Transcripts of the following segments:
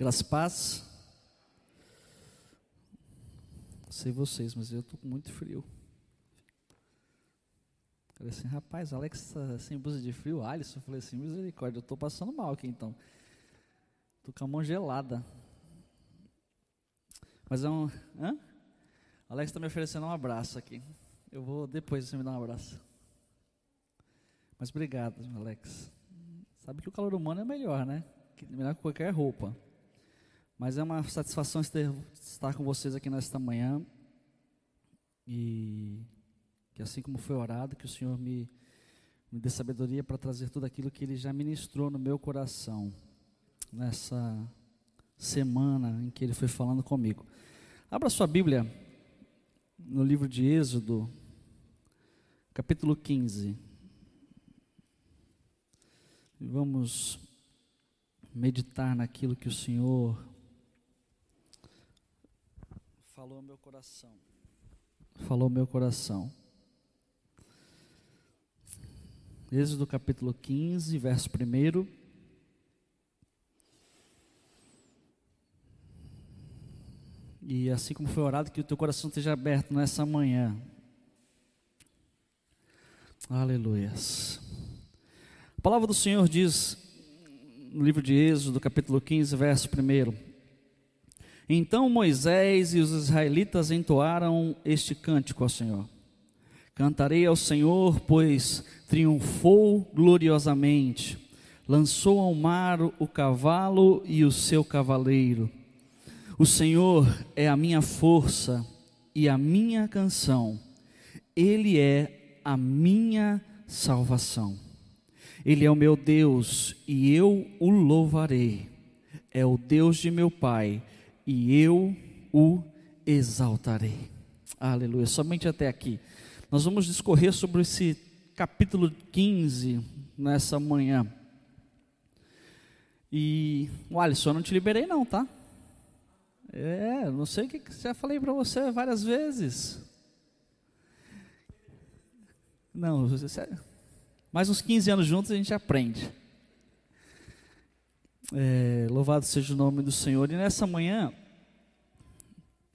Graças paz. Não sei vocês, mas eu estou com muito frio. Falei assim, rapaz, Alex tá sem blusa de frio, Alisson. Falei assim, misericórdia, eu estou passando mal aqui então. Estou com a mão gelada. Mas é um. Hã? Alex está me oferecendo um abraço aqui. Eu vou depois você me dar um abraço. Mas obrigado, Alex. Sabe que o calor humano é melhor, né? Melhor que qualquer roupa. Mas é uma satisfação estar com vocês aqui nesta manhã. E que assim como foi orado, que o Senhor me, me dê sabedoria para trazer tudo aquilo que Ele já ministrou no meu coração. Nessa semana em que Ele foi falando comigo. Abra sua Bíblia no livro de Êxodo, capítulo 15. E vamos meditar naquilo que o Senhor falou meu coração. Falou meu coração. Êxodo capítulo 15, verso 1. E assim como foi orado, que o teu coração esteja aberto nessa manhã. Aleluias. A palavra do Senhor diz no livro de Êxodo, capítulo 15, verso 1. Então Moisés e os israelitas entoaram este cântico ao Senhor. Cantarei ao Senhor, pois triunfou gloriosamente. Lançou ao mar o cavalo e o seu cavaleiro. O Senhor é a minha força e a minha canção. Ele é a minha salvação. Ele é o meu Deus e eu o louvarei. É o Deus de meu Pai e eu o exaltarei. Aleluia. Somente até aqui. Nós vamos discorrer sobre esse capítulo 15 nessa manhã. E, o Alisson, eu não te liberei não, tá? É, não sei o que já falei para você várias vezes. Não, mais uns 15 anos juntos a gente aprende. É, louvado seja o nome do Senhor. E nessa manhã,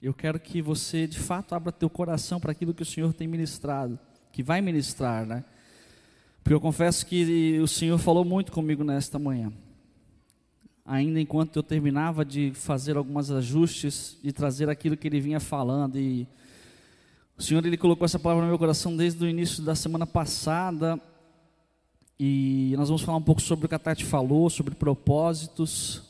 eu quero que você, de fato, abra teu coração para aquilo que o Senhor tem ministrado, que vai ministrar, né? Porque eu confesso que o Senhor falou muito comigo nesta manhã. Ainda enquanto eu terminava de fazer alguns ajustes, de trazer aquilo que ele vinha falando e o Senhor ele colocou essa palavra no meu coração desde o início da semana passada e nós vamos falar um pouco sobre o que a Tati falou, sobre propósitos.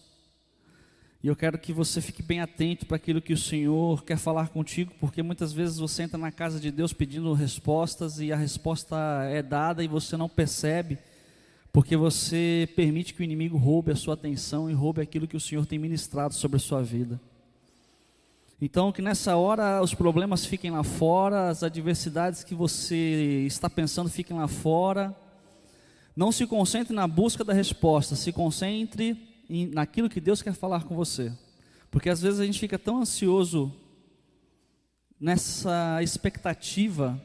E eu quero que você fique bem atento para aquilo que o Senhor quer falar contigo, porque muitas vezes você entra na casa de Deus pedindo respostas e a resposta é dada e você não percebe, porque você permite que o inimigo roube a sua atenção e roube aquilo que o Senhor tem ministrado sobre a sua vida. Então, que nessa hora os problemas fiquem lá fora, as adversidades que você está pensando fiquem lá fora não se concentre na busca da resposta, se concentre naquilo que Deus quer falar com você. Porque às vezes a gente fica tão ansioso nessa expectativa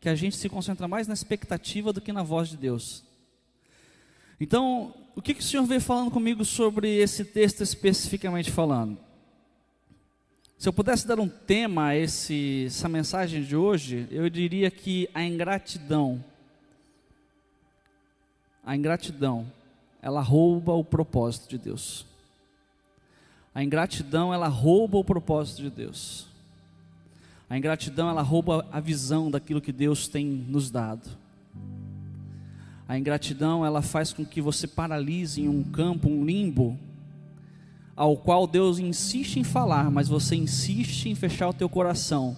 que a gente se concentra mais na expectativa do que na voz de Deus. Então, o que, que o Senhor veio falando comigo sobre esse texto especificamente falando? Se eu pudesse dar um tema a esse, essa mensagem de hoje, eu diria que a ingratidão a ingratidão, ela rouba o propósito de Deus. A ingratidão, ela rouba o propósito de Deus. A ingratidão, ela rouba a visão daquilo que Deus tem nos dado. A ingratidão, ela faz com que você paralise em um campo, um limbo, ao qual Deus insiste em falar, mas você insiste em fechar o teu coração,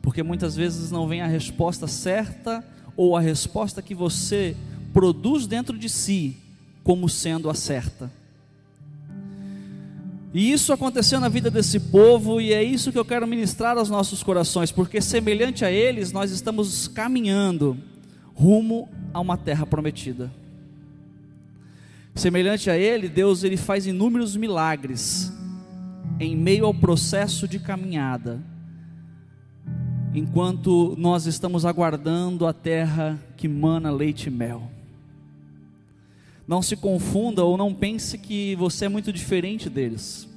porque muitas vezes não vem a resposta certa ou a resposta que você produz dentro de si como sendo a certa. E isso aconteceu na vida desse povo, e é isso que eu quero ministrar aos nossos corações, porque semelhante a eles, nós estamos caminhando rumo a uma terra prometida. Semelhante a ele, Deus ele faz inúmeros milagres em meio ao processo de caminhada, enquanto nós estamos aguardando a terra que mana leite e mel. Não se confunda ou não pense que você é muito diferente deles.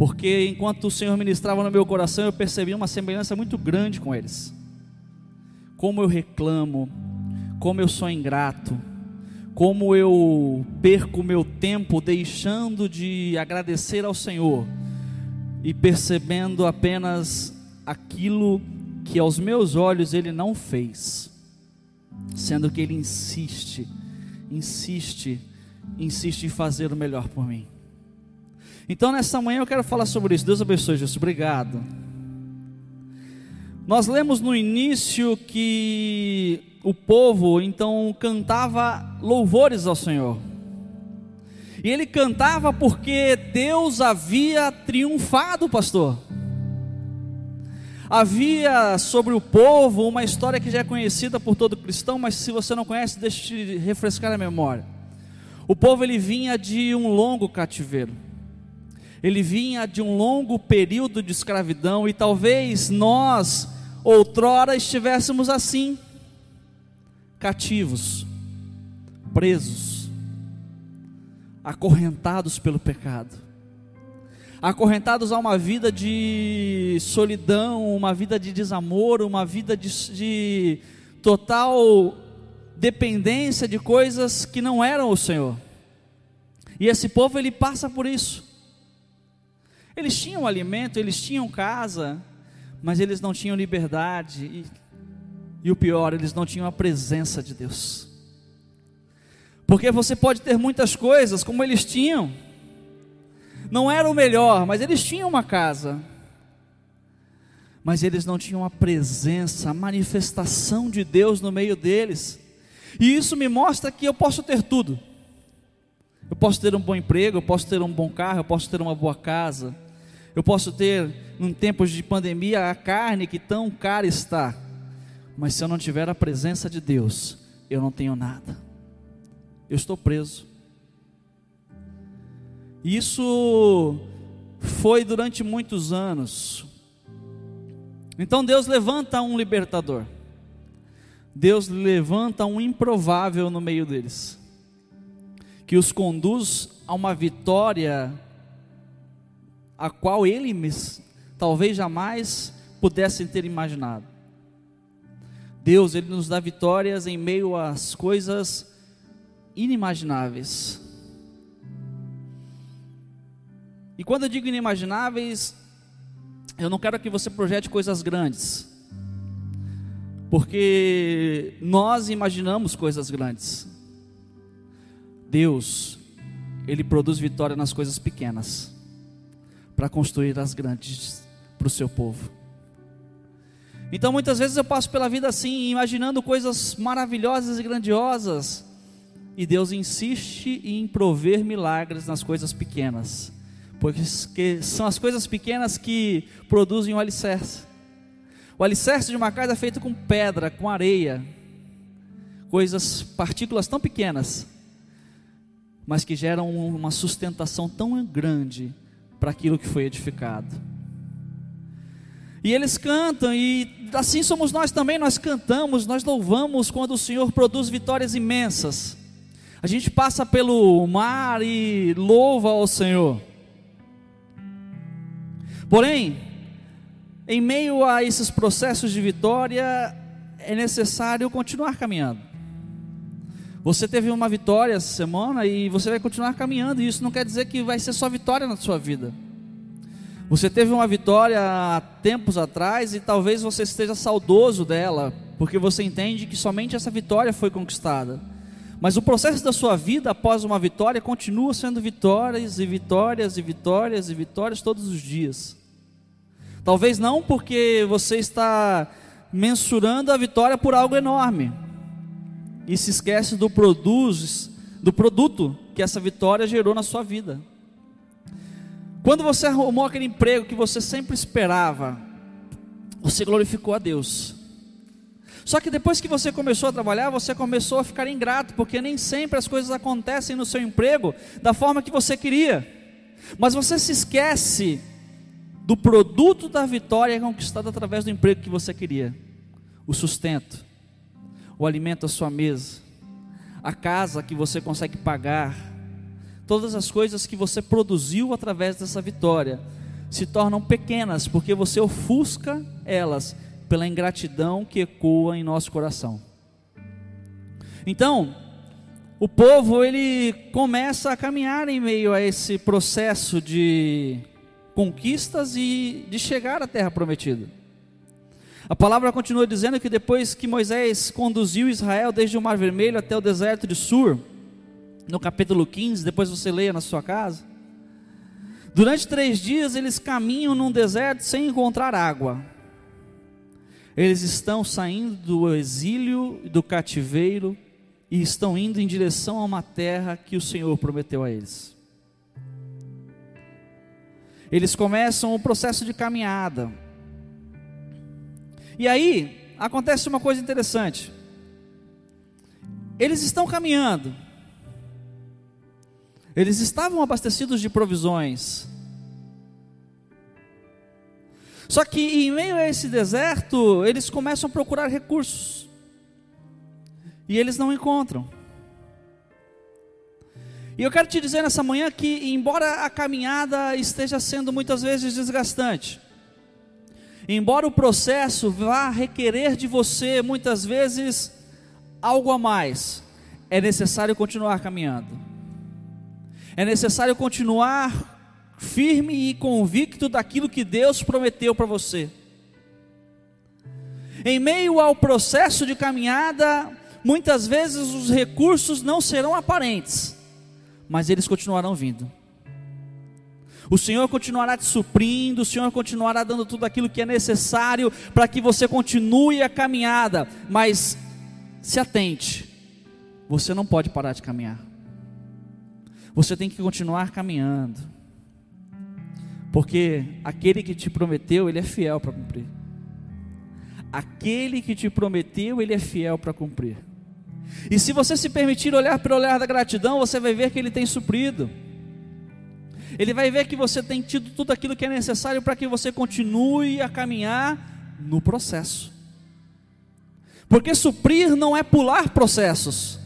porque enquanto o Senhor ministrava no meu coração, eu percebi uma semelhança muito grande com eles. Como eu reclamo, como eu sou ingrato, como eu perco meu tempo deixando de agradecer ao Senhor e percebendo apenas aquilo que aos meus olhos ele não fez, sendo que ele insiste, insiste, insiste em fazer o melhor por mim. Então nessa manhã eu quero falar sobre isso. Deus abençoe, Jesus. Obrigado. Nós lemos no início que o povo então cantava louvores ao Senhor. E ele cantava porque Deus havia triunfado, pastor. Havia sobre o povo uma história que já é conhecida por todo cristão, mas se você não conhece, deixa te refrescar a memória. O povo ele vinha de um longo cativeiro. Ele vinha de um longo período de escravidão e talvez nós outrora estivéssemos assim, cativos, presos, acorrentados pelo pecado acorrentados a uma vida de solidão, uma vida de desamor, uma vida de, de total dependência de coisas que não eram o Senhor. E esse povo ele passa por isso. Eles tinham alimento, eles tinham casa, mas eles não tinham liberdade e, e o pior, eles não tinham a presença de Deus. Porque você pode ter muitas coisas como eles tinham, não era o melhor, mas eles tinham uma casa. Mas eles não tinham a presença, a manifestação de Deus no meio deles. E isso me mostra que eu posso ter tudo. Eu posso ter um bom emprego, eu posso ter um bom carro, eu posso ter uma boa casa. Eu posso ter, em tempos de pandemia, a carne que tão cara está. Mas se eu não tiver a presença de Deus, eu não tenho nada. Eu estou preso. Isso foi durante muitos anos. Então Deus levanta um libertador. Deus levanta um improvável no meio deles, que os conduz a uma vitória a qual eles talvez jamais pudessem ter imaginado. Deus, ele nos dá vitórias em meio às coisas inimagináveis. E quando eu digo inimagináveis, eu não quero que você projete coisas grandes, porque nós imaginamos coisas grandes. Deus, Ele produz vitória nas coisas pequenas, para construir as grandes para o seu povo. Então muitas vezes eu passo pela vida assim, imaginando coisas maravilhosas e grandiosas, e Deus insiste em prover milagres nas coisas pequenas porque são as coisas pequenas que produzem o alicerce. O alicerce de uma casa é feito com pedra, com areia, coisas, partículas tão pequenas, mas que geram uma sustentação tão grande para aquilo que foi edificado. E eles cantam, e assim somos nós também, nós cantamos, nós louvamos quando o Senhor produz vitórias imensas. A gente passa pelo mar e louva ao Senhor. Porém, em meio a esses processos de vitória, é necessário continuar caminhando. Você teve uma vitória essa semana e você vai continuar caminhando, e isso não quer dizer que vai ser só vitória na sua vida. Você teve uma vitória há tempos atrás e talvez você esteja saudoso dela, porque você entende que somente essa vitória foi conquistada. Mas o processo da sua vida após uma vitória continua sendo vitórias e vitórias e vitórias e vitórias todos os dias. Talvez não porque você está mensurando a vitória por algo enorme e se esquece do produz, do produto que essa vitória gerou na sua vida. Quando você arrumou aquele emprego que você sempre esperava, você glorificou a Deus. Só que depois que você começou a trabalhar, você começou a ficar ingrato, porque nem sempre as coisas acontecem no seu emprego da forma que você queria. Mas você se esquece do produto da vitória conquistada através do emprego que você queria, o sustento, o alimento à sua mesa, a casa que você consegue pagar, todas as coisas que você produziu através dessa vitória, se tornam pequenas, porque você ofusca elas pela ingratidão que ecoa em nosso coração. Então, o povo ele começa a caminhar em meio a esse processo de conquistas e de chegar à terra prometida. A palavra continua dizendo que depois que Moisés conduziu Israel desde o Mar Vermelho até o deserto de Sur, no capítulo 15, depois você leia na sua casa, durante três dias eles caminham num deserto sem encontrar água. Eles estão saindo do exílio do cativeiro e estão indo em direção a uma terra que o Senhor prometeu a eles. Eles começam o processo de caminhada. E aí acontece uma coisa interessante. Eles estão caminhando. Eles estavam abastecidos de provisões. Só que em meio a esse deserto, eles começam a procurar recursos. E eles não encontram. E eu quero te dizer nessa manhã que, embora a caminhada esteja sendo muitas vezes desgastante, embora o processo vá requerer de você muitas vezes algo a mais, é necessário continuar caminhando. É necessário continuar firme e convicto daquilo que Deus prometeu para você. Em meio ao processo de caminhada, muitas vezes os recursos não serão aparentes, mas eles continuarão vindo. O Senhor continuará te suprindo, o Senhor continuará dando tudo aquilo que é necessário para que você continue a caminhada, mas se atente, você não pode parar de caminhar, você tem que continuar caminhando porque aquele que te prometeu, ele é fiel para cumprir. Aquele que te prometeu, ele é fiel para cumprir. E se você se permitir olhar pelo olhar da gratidão, você vai ver que ele tem suprido. Ele vai ver que você tem tido tudo aquilo que é necessário para que você continue a caminhar no processo. Porque suprir não é pular processos.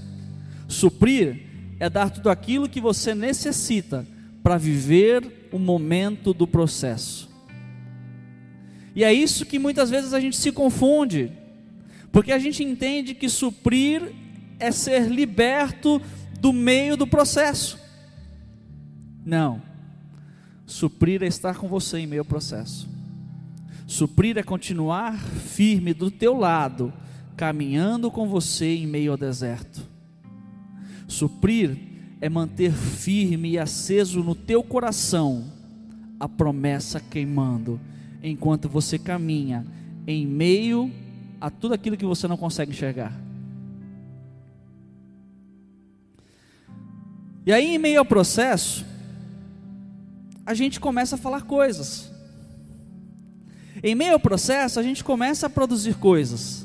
Suprir é dar tudo aquilo que você necessita para viver o momento do processo. E é isso que muitas vezes a gente se confunde, porque a gente entende que suprir é ser liberto do meio do processo. Não. Suprir é estar com você em meio ao processo. Suprir é continuar firme do teu lado, caminhando com você em meio ao deserto. Suprir é manter firme e aceso no teu coração a promessa queimando, enquanto você caminha em meio a tudo aquilo que você não consegue enxergar. E aí, em meio ao processo, a gente começa a falar coisas. Em meio ao processo, a gente começa a produzir coisas.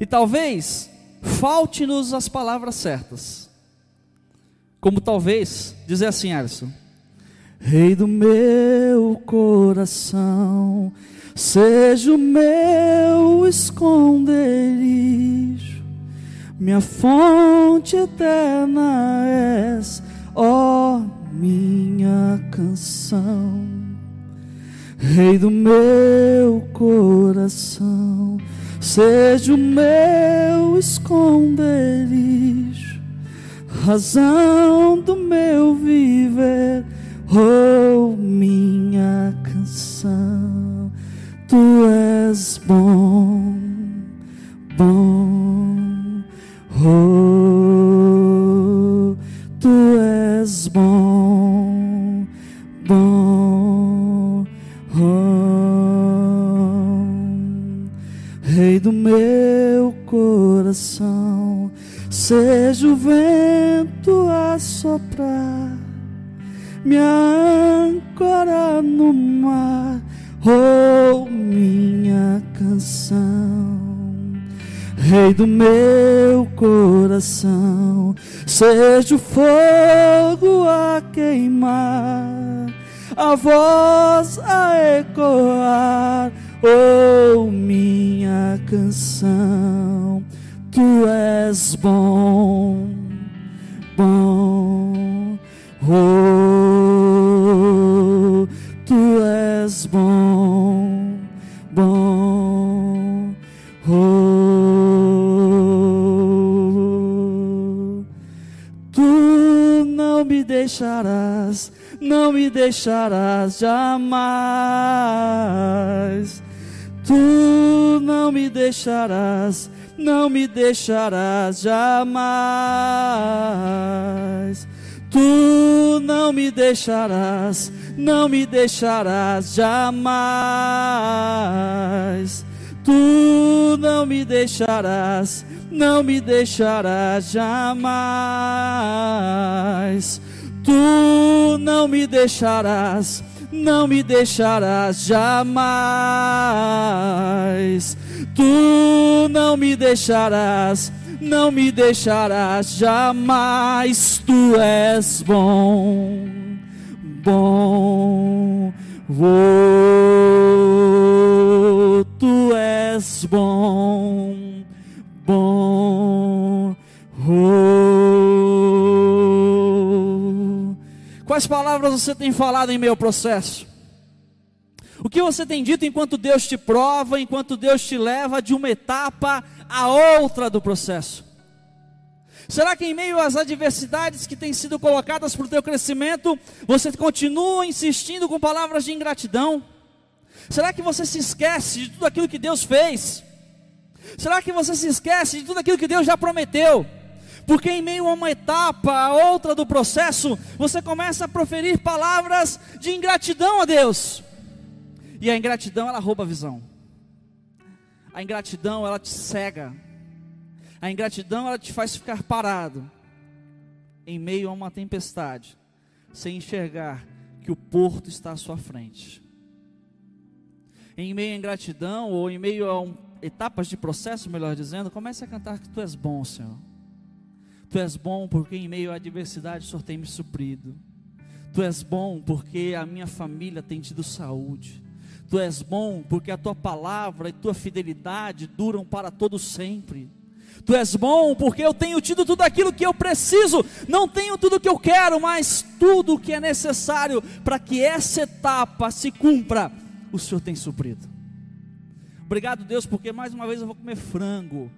E talvez falte-nos as palavras certas. Como talvez, dizer assim, Alisson, Rei do meu coração, seja o meu esconderijo, minha fonte eterna és, ó minha canção. Rei do meu coração, seja o meu esconderijo, razão do meu viver oh minha canção, tu és bom, bom, oh, tu és bom, bom, oh, Rei do meu coração, seja o vento a soprar me ancora no mar, oh minha canção. Rei do meu coração, seja o fogo a queimar, a voz a ecoar, oh minha canção, tu és bom, bom, oh, tu és bom, bom. Deixarás, não me deixarás jamais. Tu não me deixarás, não me deixarás jamais. Tu não me deixarás, não me deixarás jamais. Tu não me deixarás, não me deixarás jamais. Tu não me deixarás, não me deixarás jamais. Tu não me deixarás, não me deixarás jamais. Tu és bom, bom. Oh, tu és bom, Quais palavras você tem falado em meu processo? O que você tem dito enquanto Deus te prova, enquanto Deus te leva de uma etapa a outra do processo? Será que em meio às adversidades que têm sido colocadas para o teu crescimento, você continua insistindo com palavras de ingratidão? Será que você se esquece de tudo aquilo que Deus fez? Será que você se esquece de tudo aquilo que Deus já prometeu? Porque em meio a uma etapa, a outra do processo, você começa a proferir palavras de ingratidão a Deus. E a ingratidão ela rouba a visão. A ingratidão ela te cega. A ingratidão ela te faz ficar parado em meio a uma tempestade, sem enxergar que o porto está à sua frente. Em meio à ingratidão ou em meio a um, etapas de processo, melhor dizendo, comece a cantar que tu és bom, Senhor. Tu és bom porque em meio à adversidade o Senhor tem me suprido. Tu és bom porque a minha família tem tido saúde. Tu és bom porque a tua palavra e tua fidelidade duram para todo sempre. Tu és bom porque eu tenho tido tudo aquilo que eu preciso, não tenho tudo o que eu quero, mas tudo o que é necessário para que essa etapa se cumpra, o Senhor tem suprido. Obrigado, Deus, porque mais uma vez eu vou comer frango.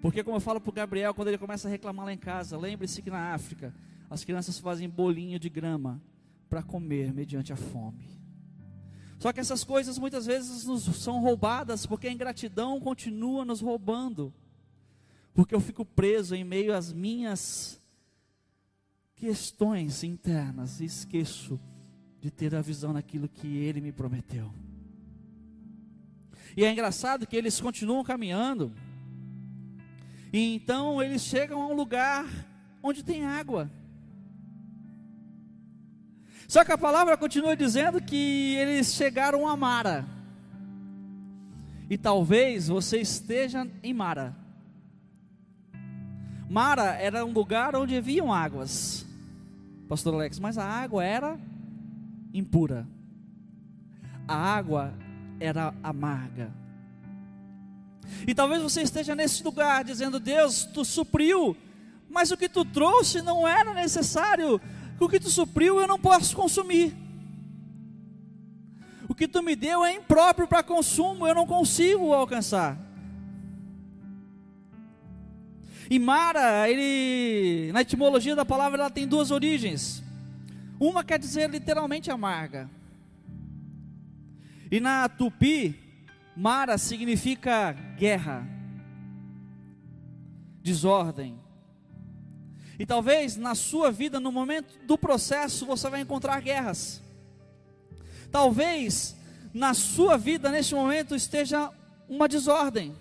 Porque, como eu falo para o Gabriel, quando ele começa a reclamar lá em casa, lembre-se que na África as crianças fazem bolinho de grama para comer mediante a fome. Só que essas coisas muitas vezes nos são roubadas porque a ingratidão continua nos roubando porque eu fico preso em meio às minhas questões internas e esqueço de ter a visão naquilo que Ele me prometeu. E é engraçado que eles continuam caminhando, e então eles chegam a um lugar onde tem água. Só que a palavra continua dizendo que eles chegaram a Mara. E talvez você esteja em Mara. Mara era um lugar onde haviam águas, Pastor Alex, mas a água era impura, a água era amarga. E talvez você esteja nesse lugar dizendo: Deus, tu supriu, mas o que tu trouxe não era necessário, o que tu supriu eu não posso consumir. O que tu me deu é impróprio para consumo, eu não consigo alcançar. E Mara, ele, na etimologia da palavra, ela tem duas origens. Uma quer dizer literalmente amarga. E na tupi, Mara significa guerra, desordem. E talvez na sua vida, no momento do processo, você vai encontrar guerras. Talvez na sua vida, neste momento, esteja uma desordem.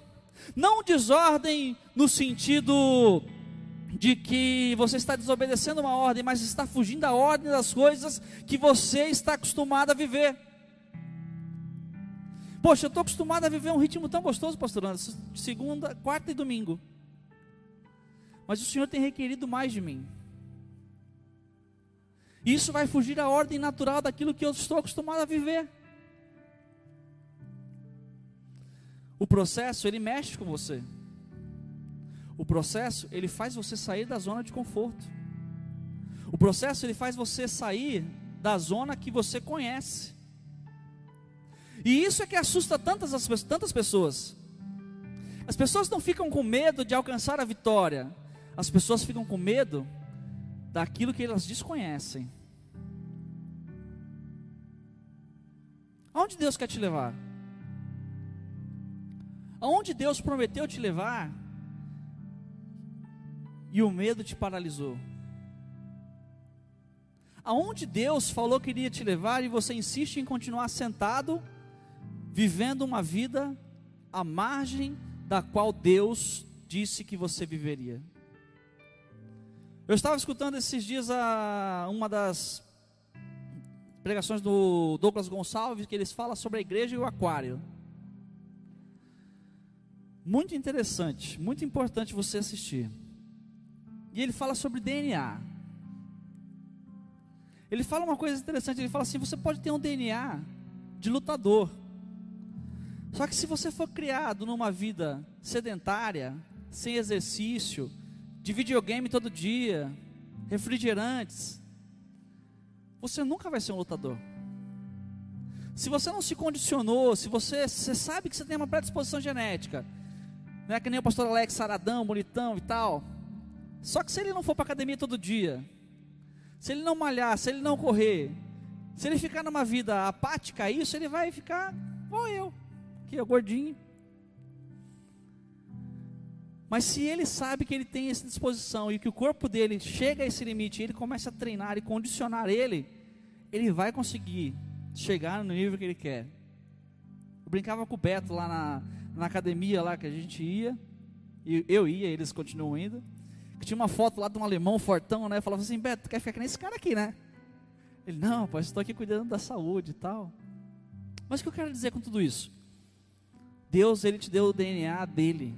Não desordem no sentido de que você está desobedecendo uma ordem, mas está fugindo da ordem das coisas que você está acostumado a viver. Poxa, eu estou acostumado a viver um ritmo tão gostoso, pastor Anderson, segunda, quarta e domingo. Mas o Senhor tem requerido mais de mim. Isso vai fugir da ordem natural daquilo que eu estou acostumado a viver. O processo, ele mexe com você. O processo, ele faz você sair da zona de conforto. O processo, ele faz você sair da zona que você conhece. E isso é que assusta tantas, tantas pessoas. As pessoas não ficam com medo de alcançar a vitória. As pessoas ficam com medo daquilo que elas desconhecem. Aonde Deus quer te levar? Aonde Deus prometeu te levar e o medo te paralisou? Aonde Deus falou que iria te levar e você insiste em continuar sentado, vivendo uma vida à margem da qual Deus disse que você viveria? Eu estava escutando esses dias a, uma das pregações do Douglas Gonçalves, que eles fala sobre a igreja e o aquário. Muito interessante, muito importante você assistir. E ele fala sobre DNA. Ele fala uma coisa interessante, ele fala assim: você pode ter um DNA de lutador. Só que se você for criado numa vida sedentária, sem exercício, de videogame todo dia, refrigerantes, você nunca vai ser um lutador. Se você não se condicionou, se você, você sabe que você tem uma predisposição genética, não é que nem o pastor Alex saradão, bonitão e tal. Só que se ele não for para academia todo dia, se ele não malhar, se ele não correr, se ele ficar numa vida apática isso, ele vai ficar igual eu, que é gordinho, mas se ele sabe que ele tem essa disposição e que o corpo dele chega a esse limite, ele começa a treinar e condicionar ele, ele vai conseguir chegar no nível que ele quer. Eu brincava com o Beto lá na, na academia lá que a gente ia, e eu ia, eles continuam indo. Que tinha uma foto lá de um alemão fortão, né? Falava assim, Beto, tu quer ficar que nem esse cara aqui, né? Ele, não, pai, estou aqui cuidando da saúde e tal. Mas o que eu quero dizer com tudo isso? Deus, ele te deu o DNA dele.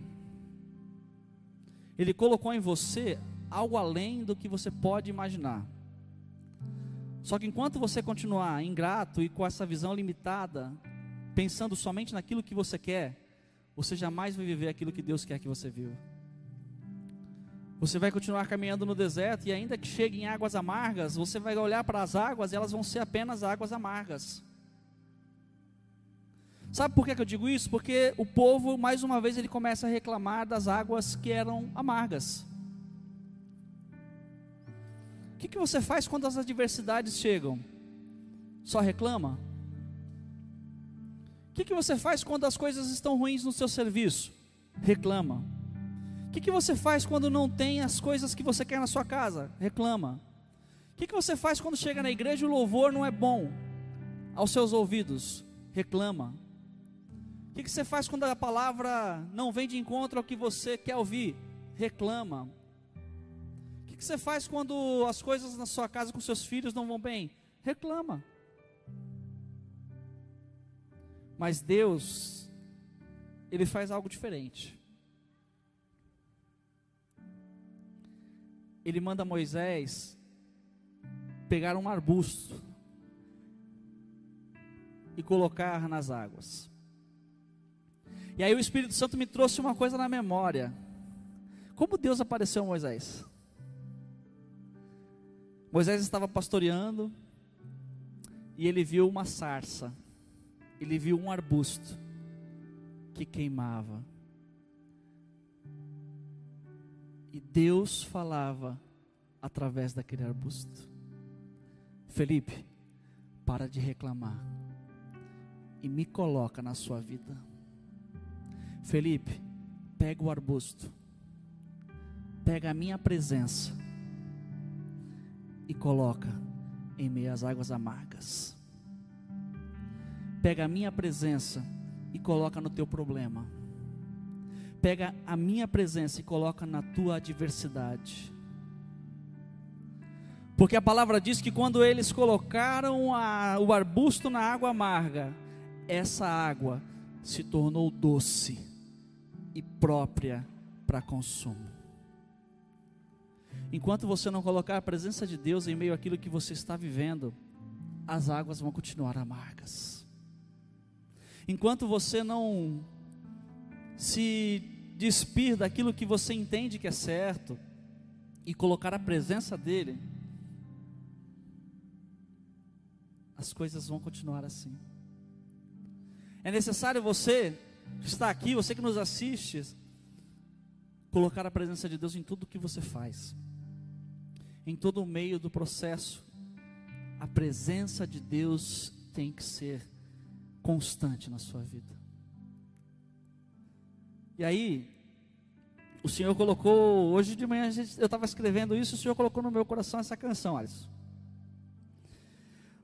Ele colocou em você algo além do que você pode imaginar. Só que enquanto você continuar ingrato e com essa visão limitada, pensando somente naquilo que você quer, você jamais vai viver aquilo que Deus quer que você viva. Você vai continuar caminhando no deserto e ainda que chegue em águas amargas, você vai olhar para as águas e elas vão ser apenas águas amargas. Sabe por que eu digo isso? Porque o povo, mais uma vez, ele começa a reclamar das águas que eram amargas. O que, que você faz quando as adversidades chegam? Só reclama? O que, que você faz quando as coisas estão ruins no seu serviço? Reclama. O que, que você faz quando não tem as coisas que você quer na sua casa? Reclama. O que, que você faz quando chega na igreja e o louvor não é bom aos seus ouvidos? Reclama que, que você faz quando a palavra não vem de encontro ao que você quer ouvir? Reclama. O que, que você faz quando as coisas na sua casa com seus filhos não vão bem? Reclama. Mas Deus, Ele faz algo diferente. Ele manda Moisés pegar um arbusto e colocar nas águas. E aí o Espírito Santo me trouxe uma coisa na memória. Como Deus apareceu a Moisés? Moisés estava pastoreando e ele viu uma sarça. Ele viu um arbusto que queimava. E Deus falava através daquele arbusto. Felipe, para de reclamar e me coloca na sua vida. Felipe, pega o arbusto, pega a minha presença e coloca em meio às águas amargas. Pega a minha presença e coloca no teu problema. Pega a minha presença e coloca na tua adversidade. Porque a palavra diz que quando eles colocaram a, o arbusto na água amarga, essa água se tornou doce e própria para consumo. Enquanto você não colocar a presença de Deus em meio àquilo que você está vivendo, as águas vão continuar amargas. Enquanto você não se despir daquilo que você entende que é certo e colocar a presença dele, as coisas vão continuar assim. É necessário você que está aqui, você que nos assiste, colocar a presença de Deus em tudo que você faz. em todo o meio do processo, a presença de Deus tem que ser constante na sua vida. E aí, o Senhor colocou, hoje de manhã eu estava escrevendo isso, o Senhor colocou no meu coração essa canção, Alisson.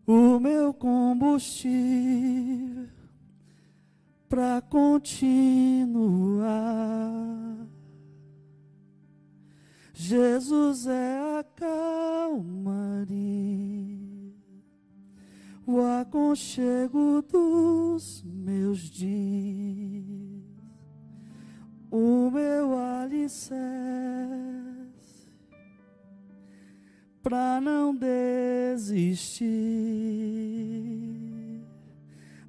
O meu combustível para continuar. Jesus é a calmaria, o aconchego dos meus dias o meu alicerce para não desistir.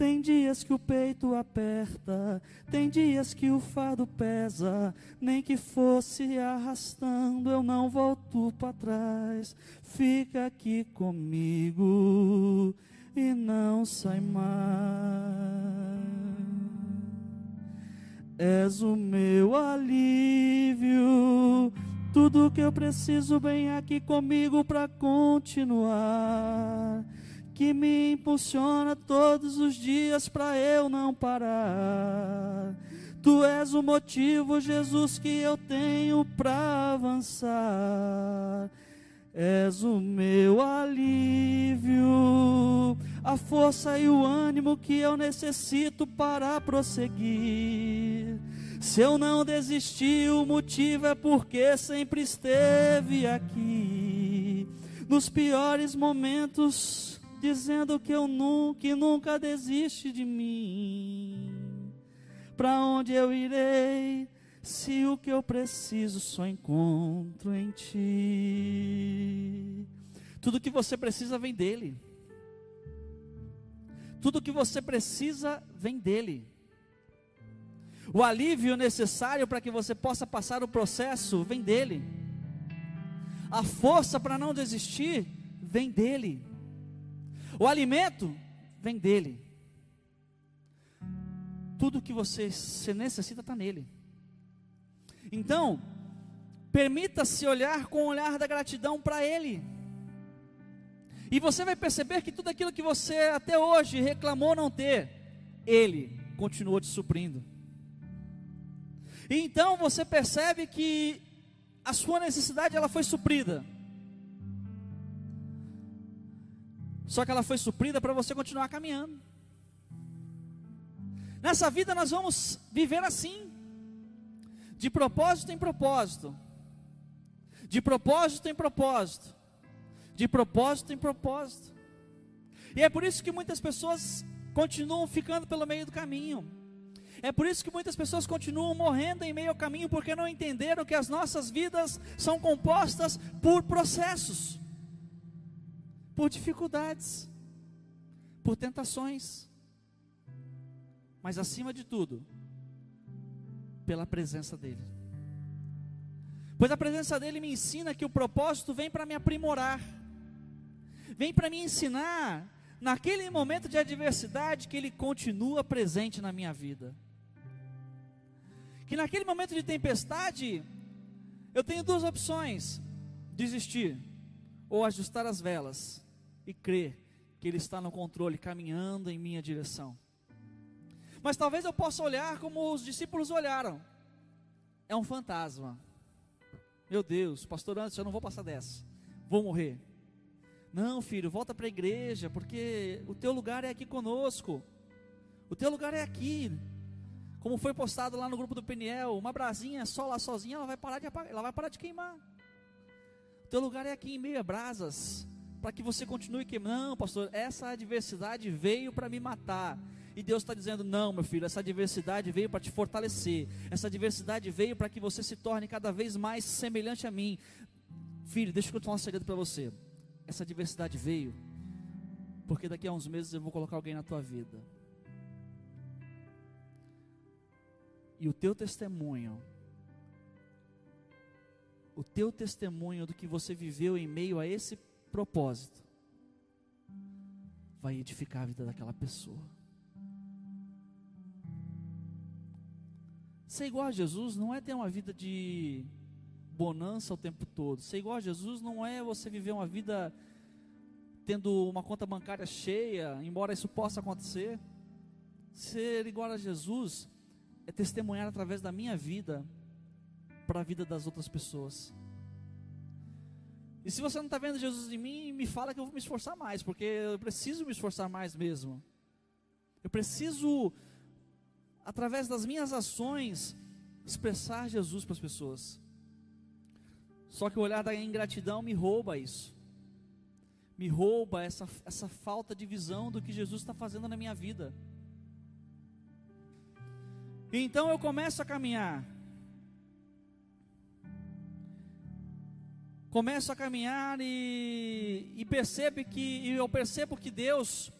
Tem dias que o peito aperta, tem dias que o fardo pesa. Nem que fosse arrastando, eu não volto para trás. Fica aqui comigo e não sai mais. És o meu alívio, tudo que eu preciso vem aqui comigo para continuar. Que me impulsiona todos os dias para eu não parar. Tu és o motivo, Jesus, que eu tenho para avançar. És o meu alívio, a força e o ânimo que eu necessito para prosseguir. Se eu não desisti, o motivo é porque sempre esteve aqui. Nos piores momentos, dizendo que eu nunca, que nunca desiste de mim. Para onde eu irei? se o que eu preciso só encontro em Ti. Tudo que você precisa vem dEle. Tudo que você precisa vem dEle. O alívio necessário para que você possa passar o processo vem dEle. A força para não desistir vem dEle. O alimento vem dEle. Tudo que você, você necessita está nele. Então, permita-se olhar com o olhar da gratidão para Ele. E você vai perceber que tudo aquilo que você até hoje reclamou não ter, Ele continuou te suprindo. E então você percebe que a sua necessidade ela foi suprida. Só que ela foi suprida para você continuar caminhando. Nessa vida nós vamos viver assim de propósito em propósito, de propósito em propósito, de propósito em propósito. E é por isso que muitas pessoas continuam ficando pelo meio do caminho. É por isso que muitas pessoas continuam morrendo em meio ao caminho, porque não entenderam que as nossas vidas são compostas por processos, por dificuldades, por tentações, mas acima de tudo, pela presença dEle. Pois a presença dEle me ensina que o propósito vem para me aprimorar, vem para me ensinar, naquele momento de adversidade, que Ele continua presente na minha vida. Que naquele momento de tempestade, eu tenho duas opções: desistir ou ajustar as velas e crer que Ele está no controle, caminhando em minha direção. Mas talvez eu possa olhar como os discípulos olharam. É um fantasma. Meu Deus, pastor antes eu não vou passar dessa. Vou morrer. Não, filho, volta para a igreja, porque o teu lugar é aqui conosco. O teu lugar é aqui. Como foi postado lá no grupo do Peniel, uma brasinha só lá sozinha, ela vai parar de ela vai parar de queimar. O teu lugar é aqui em meio a brasas, para que você continue queimando. Não, pastor, essa adversidade veio para me matar. E Deus está dizendo: não, meu filho, essa adversidade veio para te fortalecer. Essa adversidade veio para que você se torne cada vez mais semelhante a mim. Filho, deixa eu contar um segredo para você. Essa adversidade veio porque daqui a uns meses eu vou colocar alguém na tua vida. E o teu testemunho, o teu testemunho do que você viveu em meio a esse propósito, vai edificar a vida daquela pessoa. Ser igual a Jesus não é ter uma vida de bonança o tempo todo. Ser igual a Jesus não é você viver uma vida tendo uma conta bancária cheia, embora isso possa acontecer. Ser igual a Jesus é testemunhar através da minha vida para a vida das outras pessoas. E se você não está vendo Jesus em mim, me fala que eu vou me esforçar mais, porque eu preciso me esforçar mais mesmo. Eu preciso, através das minhas ações, expressar Jesus para as pessoas. Só que o olhar da ingratidão me rouba isso. Me rouba essa, essa falta de visão do que Jesus está fazendo na minha vida. Então eu começo a caminhar. Começo a caminhar e, e percebo que e eu percebo que Deus,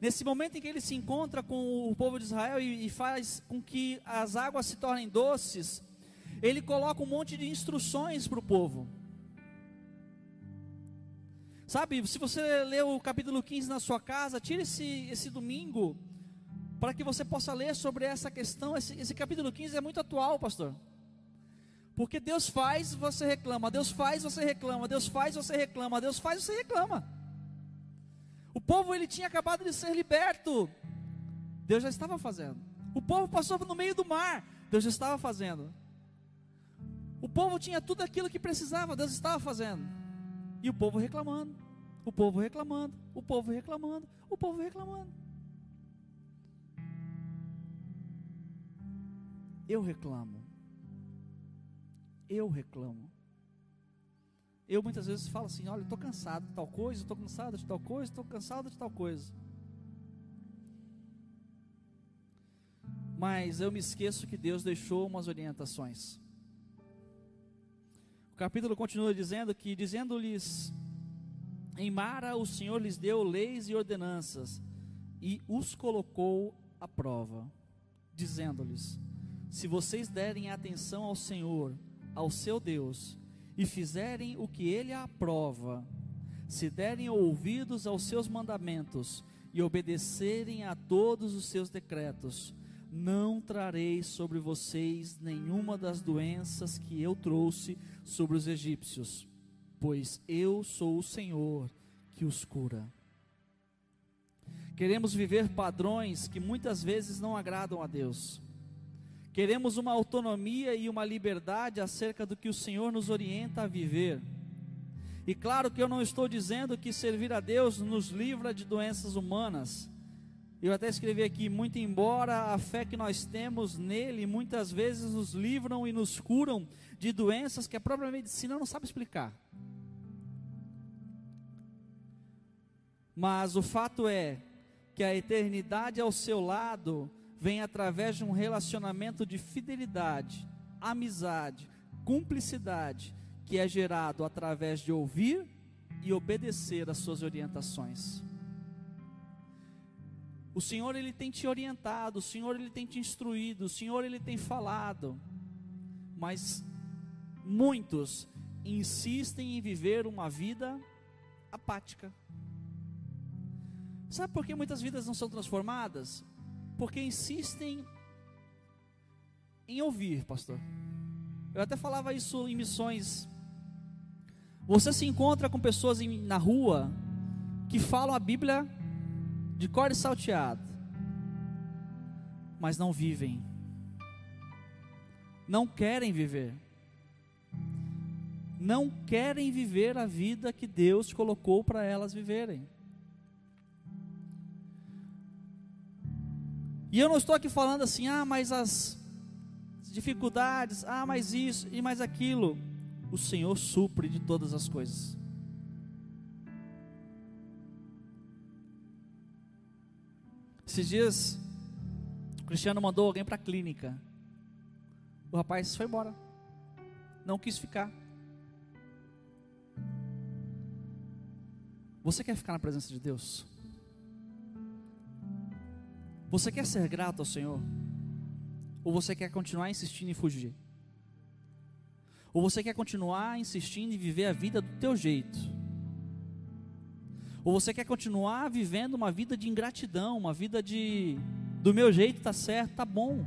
nesse momento em que Ele se encontra com o povo de Israel e, e faz com que as águas se tornem doces, Ele coloca um monte de instruções para o povo. Sabe, se você ler o capítulo 15 na sua casa, tire esse, esse domingo para que você possa ler sobre essa questão. Esse, esse capítulo 15 é muito atual, pastor. Porque Deus faz, você reclama. Deus faz, você reclama. Deus faz, você reclama. Deus faz, você reclama. O povo ele tinha acabado de ser liberto. Deus já estava fazendo. O povo passou no meio do mar. Deus já estava fazendo. O povo tinha tudo aquilo que precisava. Deus estava fazendo. E o povo reclamando. O povo reclamando. O povo reclamando. O povo reclamando. Eu reclamo. Eu reclamo. Eu muitas vezes falo assim: olha, estou cansado de tal coisa, estou cansado de tal coisa, estou cansado de tal coisa. Mas eu me esqueço que Deus deixou umas orientações. O capítulo continua dizendo que, dizendo-lhes, em Mara o Senhor lhes deu leis e ordenanças, e os colocou à prova, dizendo-lhes: se vocês derem atenção ao Senhor, ao seu Deus, e fizerem o que ele aprova, se derem ouvidos aos seus mandamentos e obedecerem a todos os seus decretos, não trarei sobre vocês nenhuma das doenças que eu trouxe sobre os egípcios, pois eu sou o Senhor que os cura. Queremos viver padrões que muitas vezes não agradam a Deus Queremos uma autonomia e uma liberdade acerca do que o Senhor nos orienta a viver. E claro que eu não estou dizendo que servir a Deus nos livra de doenças humanas. Eu até escrevi aqui, muito embora a fé que nós temos nele muitas vezes nos livram e nos curam de doenças que a própria medicina não sabe explicar. Mas o fato é que a eternidade ao seu lado vem através de um relacionamento de fidelidade, amizade, cumplicidade, que é gerado através de ouvir e obedecer às suas orientações. O Senhor ele tem te orientado, o Senhor ele tem te instruído, o Senhor ele tem falado. Mas muitos insistem em viver uma vida apática. Sabe por que muitas vidas não são transformadas? Porque insistem em ouvir, pastor. Eu até falava isso em missões. Você se encontra com pessoas em, na rua que falam a Bíblia de cor e salteado, mas não vivem, não querem viver, não querem viver a vida que Deus colocou para elas viverem. E eu não estou aqui falando assim, ah, mas as dificuldades, ah, mas isso e mais aquilo. O Senhor supre de todas as coisas. Esses dias, o Cristiano mandou alguém para a clínica. O rapaz foi embora. Não quis ficar. Você quer ficar na presença de Deus? Você quer ser grato ao Senhor? Ou você quer continuar insistindo em fugir? Ou você quer continuar insistindo em viver a vida do teu jeito? Ou você quer continuar vivendo uma vida de ingratidão, uma vida de do meu jeito tá certo, tá bom.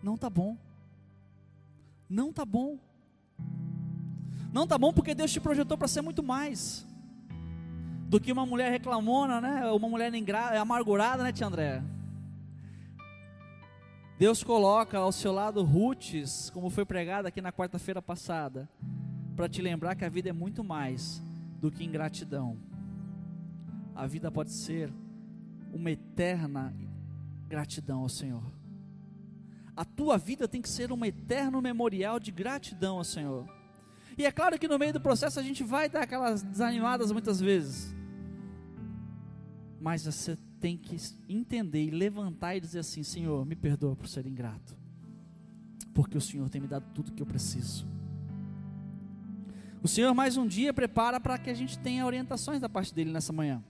Não tá bom. Não tá bom. Não tá bom porque Deus te projetou para ser muito mais do que uma mulher reclamona, né? Uma mulher amargurada, né, tia André? Deus coloca ao seu lado Rutes, como foi pregado aqui na quarta-feira passada, para te lembrar que a vida é muito mais do que ingratidão. A vida pode ser uma eterna gratidão ao Senhor. A tua vida tem que ser um eterno memorial de gratidão ao Senhor. E é claro que no meio do processo a gente vai dar aquelas desanimadas muitas vezes. Mas você tem que entender e levantar e dizer assim: Senhor, me perdoa por ser ingrato, porque o Senhor tem me dado tudo que eu preciso. O Senhor mais um dia prepara para que a gente tenha orientações da parte dele nessa manhã.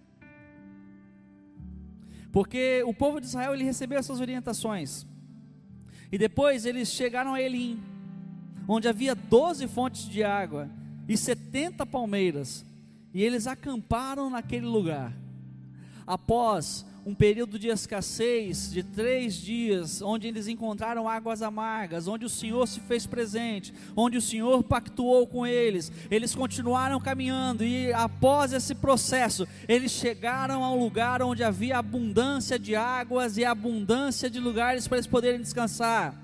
Porque o povo de Israel ele recebeu essas orientações. E depois eles chegaram a Elim, onde havia 12 fontes de água e 70 palmeiras. E eles acamparam naquele lugar após um período de escassez de três dias, onde eles encontraram águas amargas, onde o Senhor se fez presente, onde o Senhor pactuou com eles, eles continuaram caminhando e após esse processo, eles chegaram a um lugar onde havia abundância de águas e abundância de lugares para eles poderem descansar.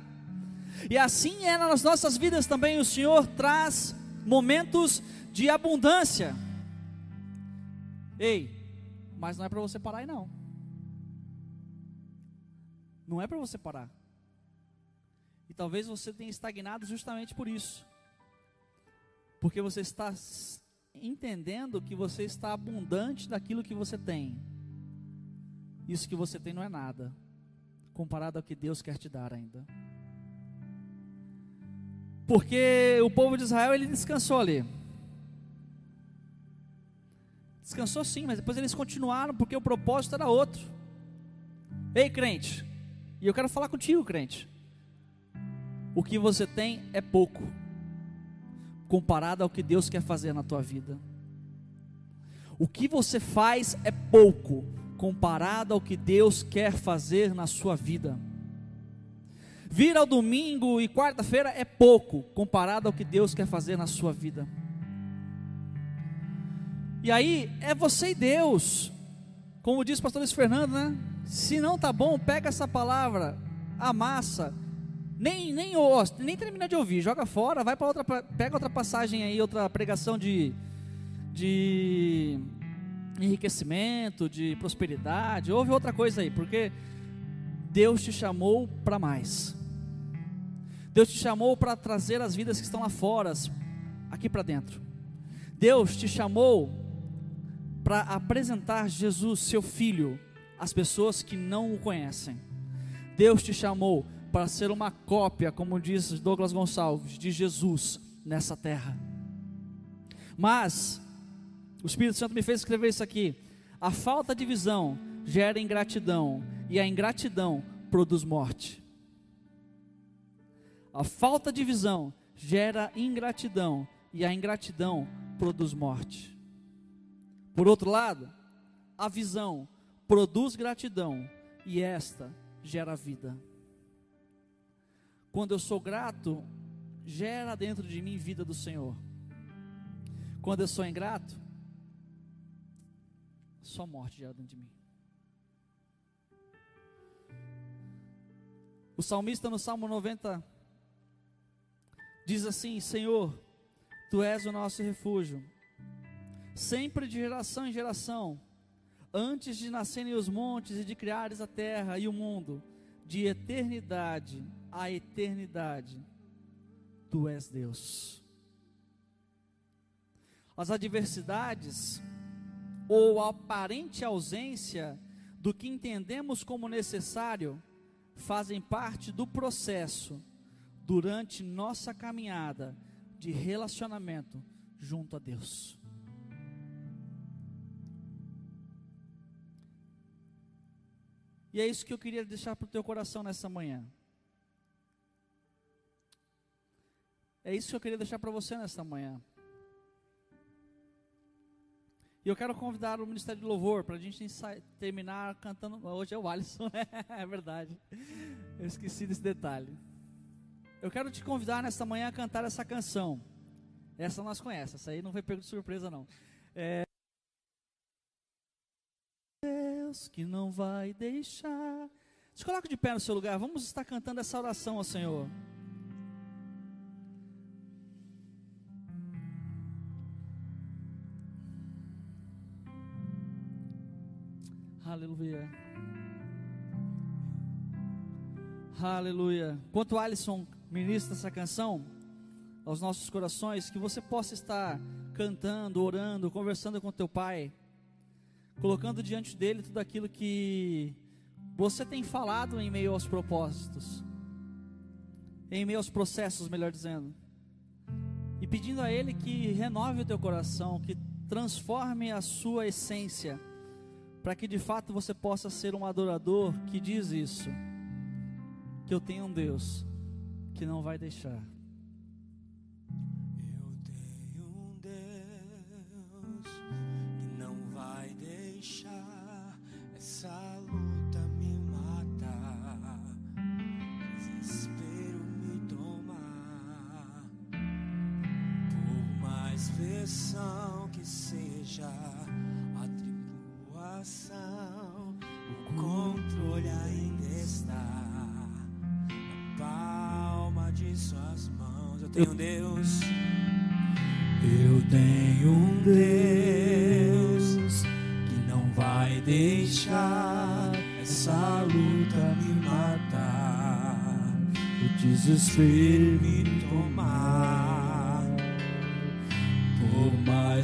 E assim é nas nossas vidas também, o Senhor traz momentos de abundância. Ei, mas não é para você parar aí não. Não é para você parar. E talvez você tenha estagnado justamente por isso. Porque você está entendendo que você está abundante daquilo que você tem. Isso que você tem não é nada, comparado ao que Deus quer te dar ainda. Porque o povo de Israel ele descansou ali. Descansou sim, mas depois eles continuaram porque o propósito era outro. Ei, crente, e eu quero falar contigo, crente. O que você tem é pouco, comparado ao que Deus quer fazer na tua vida. O que você faz é pouco, comparado ao que Deus quer fazer na sua vida. Vir ao domingo e quarta-feira é pouco, comparado ao que Deus quer fazer na sua vida. E aí é você e Deus. Como diz o pastor Luiz Fernando, né? Se não tá bom, pega essa palavra, amassa, nem nem nem termina de ouvir, joga fora, vai para outra, pega outra passagem aí, outra pregação de de enriquecimento, de prosperidade, ouve outra coisa aí, porque Deus te chamou para mais. Deus te chamou para trazer as vidas que estão lá fora, aqui para dentro. Deus te chamou para apresentar Jesus, seu filho, às pessoas que não o conhecem. Deus te chamou para ser uma cópia, como diz Douglas Gonçalves, de Jesus nessa terra. Mas o Espírito Santo me fez escrever isso aqui. A falta de visão gera ingratidão, e a ingratidão produz morte. A falta de visão gera ingratidão, e a ingratidão produz morte. Por outro lado, a visão produz gratidão e esta gera vida. Quando eu sou grato, gera dentro de mim vida do Senhor. Quando eu sou ingrato, só morte gera dentro de mim. O salmista no Salmo 90 diz assim: Senhor, tu és o nosso refúgio sempre de geração em geração, antes de nascerem os montes e de criares a terra e o mundo, de eternidade a eternidade, tu és Deus. As adversidades ou a aparente ausência do que entendemos como necessário fazem parte do processo durante nossa caminhada de relacionamento junto a Deus. E é isso que eu queria deixar para o teu coração nessa manhã. É isso que eu queria deixar para você nessa manhã. E eu quero convidar o Ministério de Louvor para a gente terminar cantando. Hoje é o Alisson, né? É verdade. Eu esqueci desse detalhe. Eu quero te convidar nesta manhã a cantar essa canção. Essa nós conhecemos, essa aí não foi pego de surpresa, não. É... Deus que não vai deixar. Se coloque de pé no seu lugar, vamos estar cantando essa oração ao Senhor. Aleluia. Aleluia. Enquanto Alisson ministra essa canção aos nossos corações, que você possa estar cantando, orando, conversando com teu pai, colocando diante dele tudo aquilo que você tem falado em meio aos propósitos, em meio aos processos, melhor dizendo, e pedindo a ele que renove o teu coração, que transforme a sua essência para que de fato você possa ser um adorador que diz isso: que eu tenho um Deus que não vai deixar. Que seja o controle ainda está na palma de suas mãos. Eu tenho Deus, eu tenho um Deus que não vai deixar essa luta me matar, o desespero me tomar.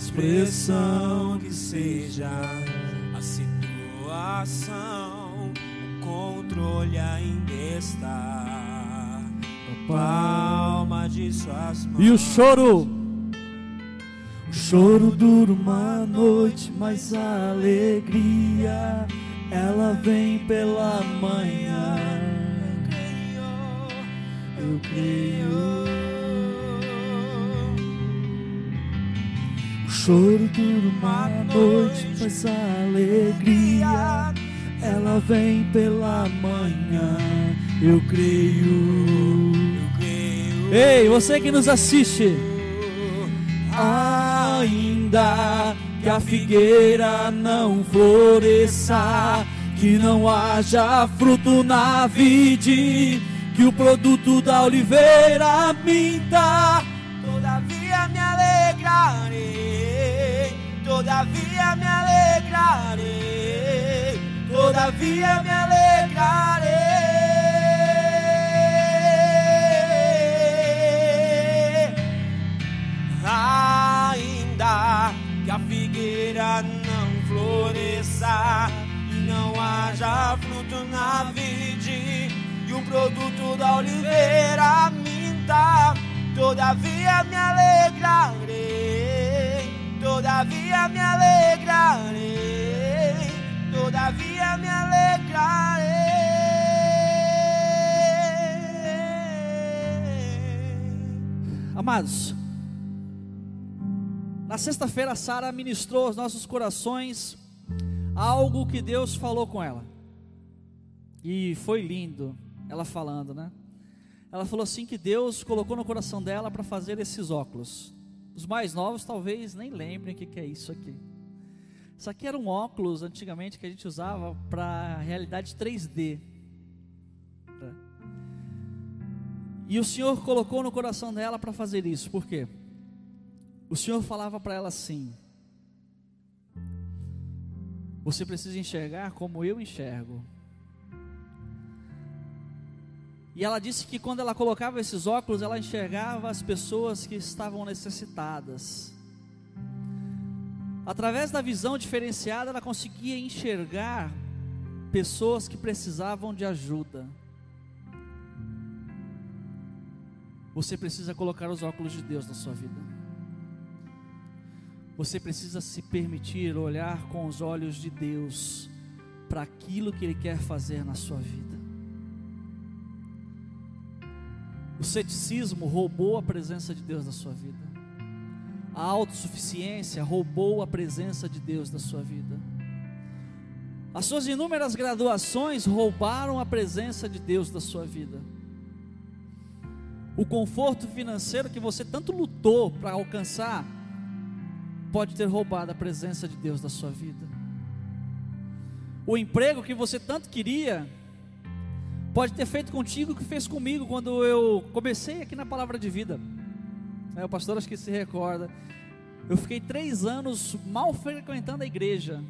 Mais pressão que seja situação, o controle ainda está na palma de suas mãos. E o choro? O choro dura uma noite, mas a alegria ela vem pela manhã. Eu creio, eu creio. Choro dura uma noite, mas a alegria ela vem pela manhã. Eu creio, eu creio. Ei, você que nos assiste, ainda que a figueira não floresça, que não haja fruto na vide, que o produto da oliveira minta, todavia me alegrarei, todavia me alegrarei. Ainda que a figueira não floresça e não haja fruto na vide e o produto da oliveira minta, todavia me alegrarei todavia me alegrarei, todavia me alegrarei. Amados, na sexta-feira Sara ministrou aos nossos corações algo que Deus falou com ela. E foi lindo ela falando, né? Ela falou assim que Deus colocou no coração dela para fazer esses óculos. Os mais novos talvez nem lembrem o que, que é isso aqui. Isso aqui era um óculos antigamente que a gente usava para realidade 3D. Tá? E o Senhor colocou no coração dela para fazer isso, por quê? O Senhor falava para ela assim: Você precisa enxergar como eu enxergo. E ela disse que quando ela colocava esses óculos, ela enxergava as pessoas que estavam necessitadas. Através da visão diferenciada, ela conseguia enxergar pessoas que precisavam de ajuda. Você precisa colocar os óculos de Deus na sua vida. Você precisa se permitir olhar com os olhos de Deus para aquilo que Ele quer fazer na sua vida. O ceticismo roubou a presença de Deus da sua vida. A autossuficiência roubou a presença de Deus da sua vida. As suas inúmeras graduações roubaram a presença de Deus da sua vida. O conforto financeiro que você tanto lutou para alcançar pode ter roubado a presença de Deus da sua vida. O emprego que você tanto queria pode ter feito contigo o que fez comigo quando eu comecei aqui na Palavra de Vida. É, o pastor acho que se recorda. Eu fiquei três anos mal frequentando a igreja,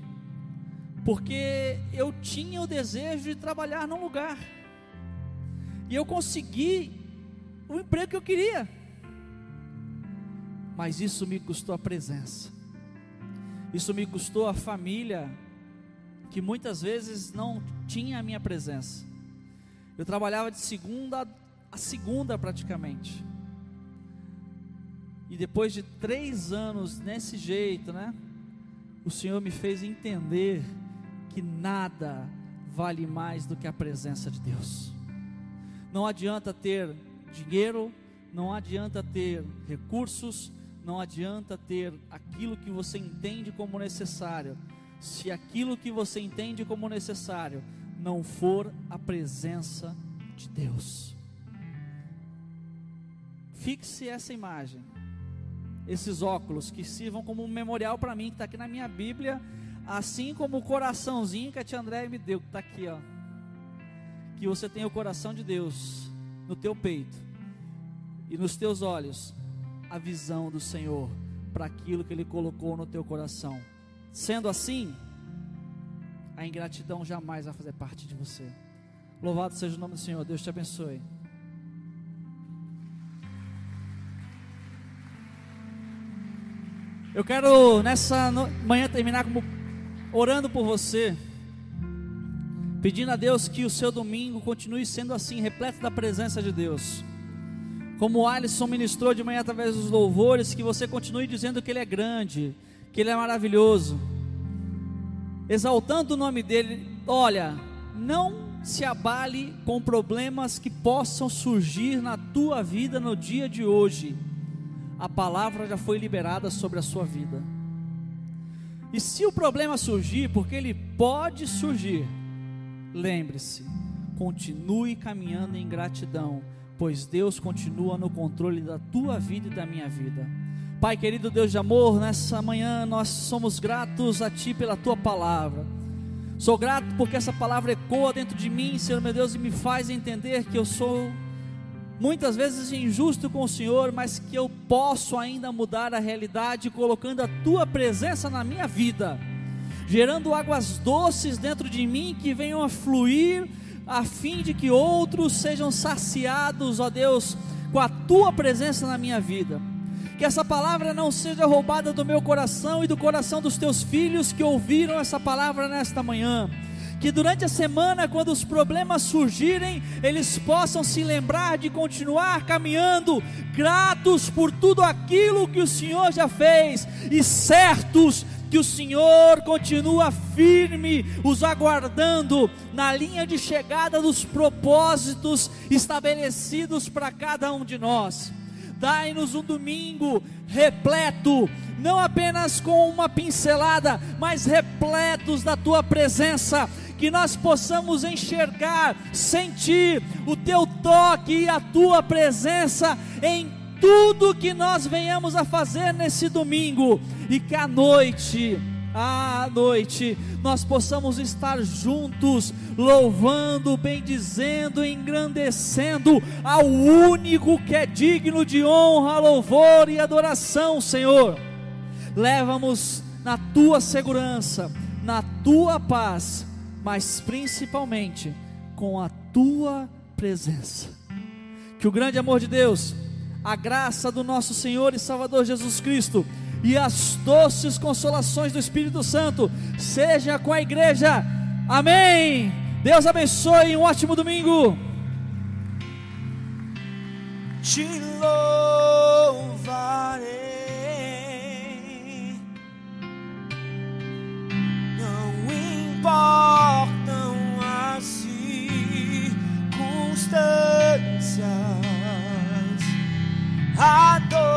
porque eu tinha o desejo de trabalhar num lugar, e eu consegui o emprego que eu queria, mas isso me custou a presença, isso me custou a família, que muitas vezes não tinha a minha presença. Eu trabalhava de segunda a segunda praticamente. E depois de três anos nesse jeito, né? O Senhor me fez entender que nada vale mais do que a presença de Deus. Não adianta ter dinheiro, não adianta ter recursos, não adianta ter aquilo que você entende como necessário, se aquilo que você entende como necessário não for a presença de Deus. Fixe essa imagem, esses óculos que sirvam como um memorial para mim, que está aqui na minha Bíblia, assim como o coraçãozinho que a tia André me deu, que está aqui, ó. Que você tem o coração de Deus no teu peito e nos teus olhos a visão do Senhor para aquilo que Ele colocou no teu coração. Sendo assim, a ingratidão jamais vai fazer parte de você. Louvado seja o nome do Senhor. Deus te abençoe. Eu quero nessa manhã terminar como orando por você, pedindo a Deus que o seu domingo continue sendo assim, repleto da presença de Deus. Como o Alisson ministrou de manhã através dos louvores, que você continue dizendo que Ele é grande, que Ele é maravilhoso, exaltando o nome dEle. Olha, não se abale com problemas que possam surgir na tua vida no dia de hoje. A palavra já foi liberada sobre a sua vida. E se o problema surgir, porque ele pode surgir, lembre-se, continue caminhando em gratidão, pois Deus continua no controle da tua vida e da minha vida. Pai querido Deus de amor, nessa manhã nós somos gratos a Ti pela Tua palavra. Sou grato porque essa palavra ecoa dentro de mim, Senhor meu Deus, e me faz entender que eu sou muitas vezes injusto com o Senhor, mas que eu posso ainda mudar a realidade colocando a tua presença na minha vida, gerando águas doces dentro de mim que venham a fluir a fim de que outros sejam saciados, ó Deus, com a tua presença na minha vida. Que essa palavra não seja roubada do meu coração e do coração dos teus filhos que ouviram essa palavra nesta manhã. Que durante a semana, quando os problemas surgirem, eles possam se lembrar de continuar caminhando, gratos por tudo aquilo que o Senhor já fez e certos que o Senhor continua firme, os aguardando na linha de chegada dos propósitos estabelecidos para cada um de nós dai-nos um domingo repleto, não apenas com uma pincelada, mas repletos da tua presença, que nós possamos enxergar, sentir o teu toque e a tua presença em tudo que nós venhamos a fazer nesse domingo, e que à noite, à noite, nós possamos estar juntos, louvando, bendizendo, engrandecendo ao único que é digno de honra, louvor e adoração, Senhor. Leva-nos na tua segurança, na tua paz, mas principalmente com a tua presença. Que o grande amor de Deus, a graça do nosso Senhor e Salvador Jesus Cristo, e as doces consolações do Espírito Santo seja com a igreja. Amém. Deus abençoe, um ótimo domingo. Te louvarei. Não importam as circunstâncias. A dor